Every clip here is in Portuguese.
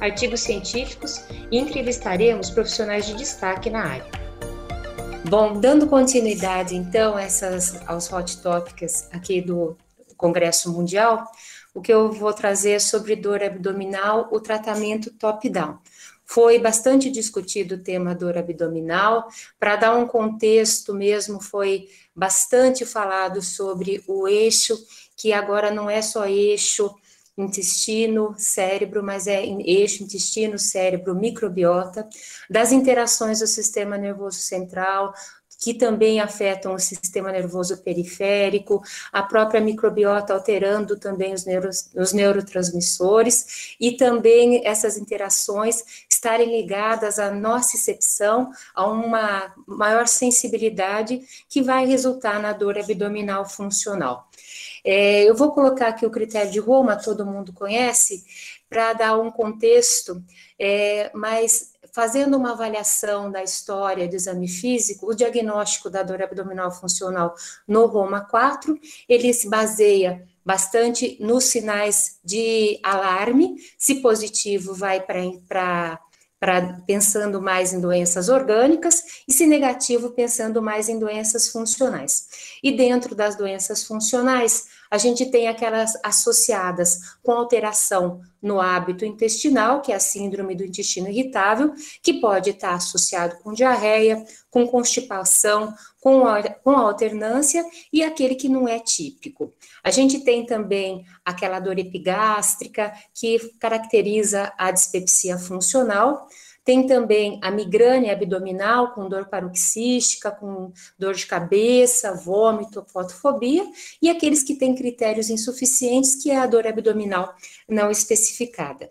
artigos científicos e entrevistaremos profissionais de destaque na área. Bom, dando continuidade então essas aos hot topics aqui do Congresso Mundial, o que eu vou trazer é sobre dor abdominal, o tratamento top-down. Foi bastante discutido o tema dor abdominal. Para dar um contexto mesmo, foi bastante falado sobre o eixo, que agora não é só eixo intestino, cérebro, mas é eixo intestino, cérebro, microbiota, das interações do sistema nervoso central, que também afetam o sistema nervoso periférico, a própria microbiota alterando também os, os neurotransmissores, e também essas interações estarem ligadas à nocicepção, a uma maior sensibilidade que vai resultar na dor abdominal funcional. É, eu vou colocar aqui o critério de Roma, todo mundo conhece, para dar um contexto, é, mas fazendo uma avaliação da história do exame físico, o diagnóstico da dor abdominal funcional no Roma 4, ele se baseia bastante nos sinais de alarme, se positivo vai para para pensando mais em doenças orgânicas e se negativo pensando mais em doenças funcionais. E dentro das doenças funcionais, a gente tem aquelas associadas com alteração no hábito intestinal, que é a síndrome do intestino irritável, que pode estar associado com diarreia, com constipação, com, com alternância, e aquele que não é típico. A gente tem também aquela dor epigástrica, que caracteriza a dispepsia funcional, tem também a migrânia abdominal com dor paroxística, com dor de cabeça, vômito, fotofobia, e aqueles que têm critérios insuficientes, que é a dor abdominal não especificada.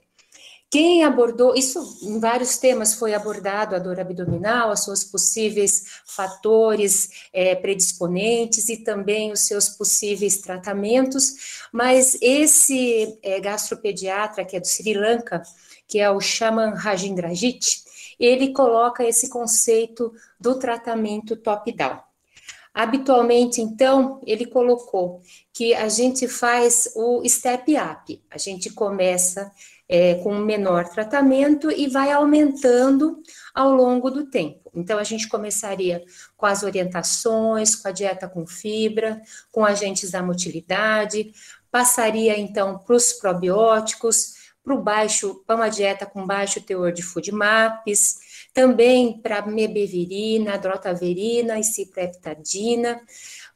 Quem abordou, isso em vários temas foi abordado a dor abdominal, as suas possíveis fatores é, predisponentes e também os seus possíveis tratamentos, mas esse é, gastropediatra, que é do Sri Lanka, que é o Shaman Rajendrajit, ele coloca esse conceito do tratamento top-down. Habitualmente, então, ele colocou que a gente faz o step up, a gente começa é, com um menor tratamento e vai aumentando ao longo do tempo. Então, a gente começaria com as orientações, com a dieta com fibra, com agentes da motilidade, passaria então para os probióticos, para o baixo, para uma dieta com baixo teor de food maps, também para mebevirina, drotaverina e cipreptadina,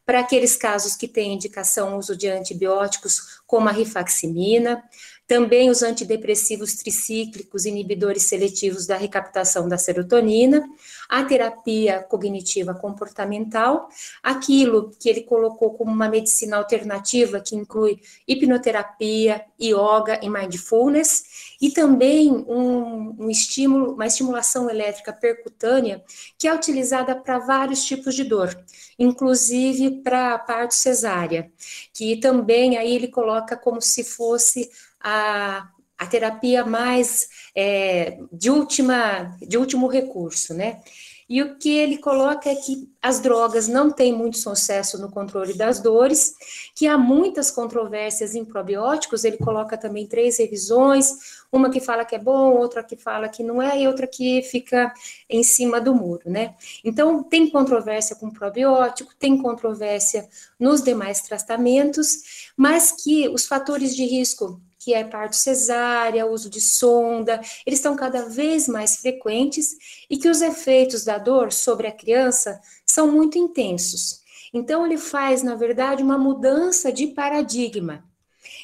para aqueles casos que têm indicação uso de antibióticos, como a rifaximina, também os antidepressivos tricíclicos, inibidores seletivos da recaptação da serotonina, a terapia cognitiva comportamental, aquilo que ele colocou como uma medicina alternativa, que inclui hipnoterapia, yoga e mindfulness, e também um, um estímulo, uma estimulação elétrica percutânea, que é utilizada para vários tipos de dor, inclusive para a parte cesárea, que também aí ele coloca como se fosse a, a terapia mais é, de, última, de último recurso, né? E o que ele coloca é que as drogas não têm muito sucesso no controle das dores, que há muitas controvérsias em probióticos, ele coloca também três revisões, uma que fala que é bom, outra que fala que não é, e outra que fica em cima do muro, né? Então, tem controvérsia com probiótico, tem controvérsia nos demais tratamentos, mas que os fatores de risco que é parto cesárea, uso de sonda, eles estão cada vez mais frequentes e que os efeitos da dor sobre a criança são muito intensos. Então ele faz, na verdade, uma mudança de paradigma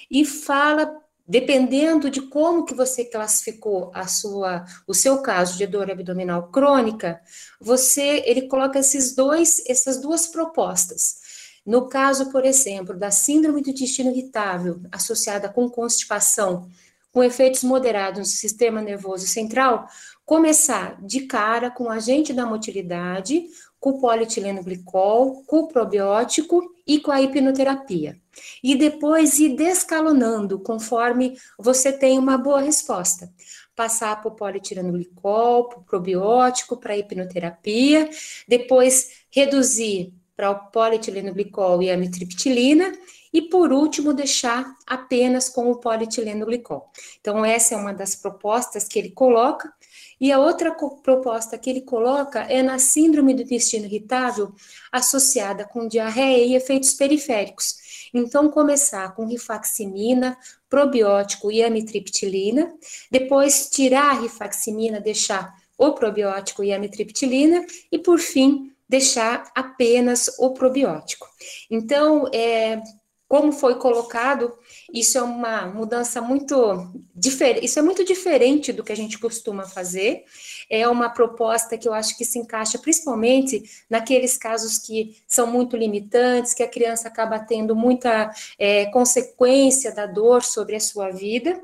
e fala dependendo de como que você classificou a sua, o seu caso de dor abdominal crônica, você, ele coloca esses dois, essas duas propostas. No caso, por exemplo, da síndrome do intestino irritável associada com constipação, com efeitos moderados no sistema nervoso central, começar de cara com agente da motilidade, com o polietileno glicol, com o probiótico e com a hipnoterapia. E depois ir descalonando conforme você tem uma boa resposta. Passar para o polietileno glicol, para o probiótico, para a hipnoterapia, depois reduzir para o polietileno glicol e a mitriptilina e por último deixar apenas com o polietileno glicol. Então essa é uma das propostas que ele coloca e a outra proposta que ele coloca é na síndrome do intestino irritável associada com diarreia e efeitos periféricos. Então, começar com rifaximina, probiótico e amitriptilina, depois tirar a rifaximina, deixar o probiótico e a amitriptilina, e por fim, deixar apenas o probiótico. Então, é, como foi colocado, isso é uma mudança muito diferente, isso é muito diferente do que a gente costuma fazer. É uma proposta que eu acho que se encaixa principalmente naqueles casos que são muito limitantes, que a criança acaba tendo muita é, consequência da dor sobre a sua vida,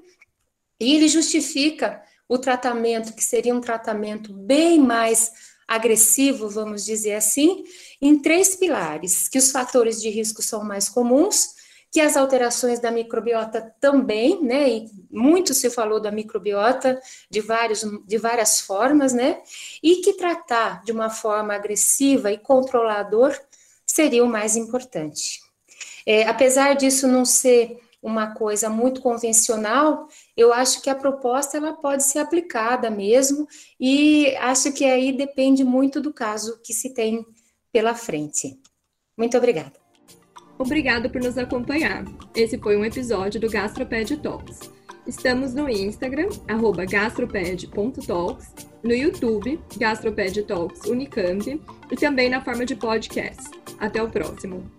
e ele justifica o tratamento, que seria um tratamento bem mais agressivo, vamos dizer assim, em três pilares, que os fatores de risco são mais comuns, que as alterações da microbiota também, né? E muito se falou da microbiota de, vários, de várias formas, né? E que tratar de uma forma agressiva e controlador seria o mais importante. É, apesar disso não ser uma coisa muito convencional, eu acho que a proposta ela pode ser aplicada mesmo e acho que aí depende muito do caso que se tem pela frente. Muito obrigada. Obrigado por nos acompanhar. Esse foi um episódio do Gastroped Talks. Estamos no Instagram, gastroped.talks, no YouTube, Gastroped Talks Unicamp, e também na forma de podcast. Até o próximo!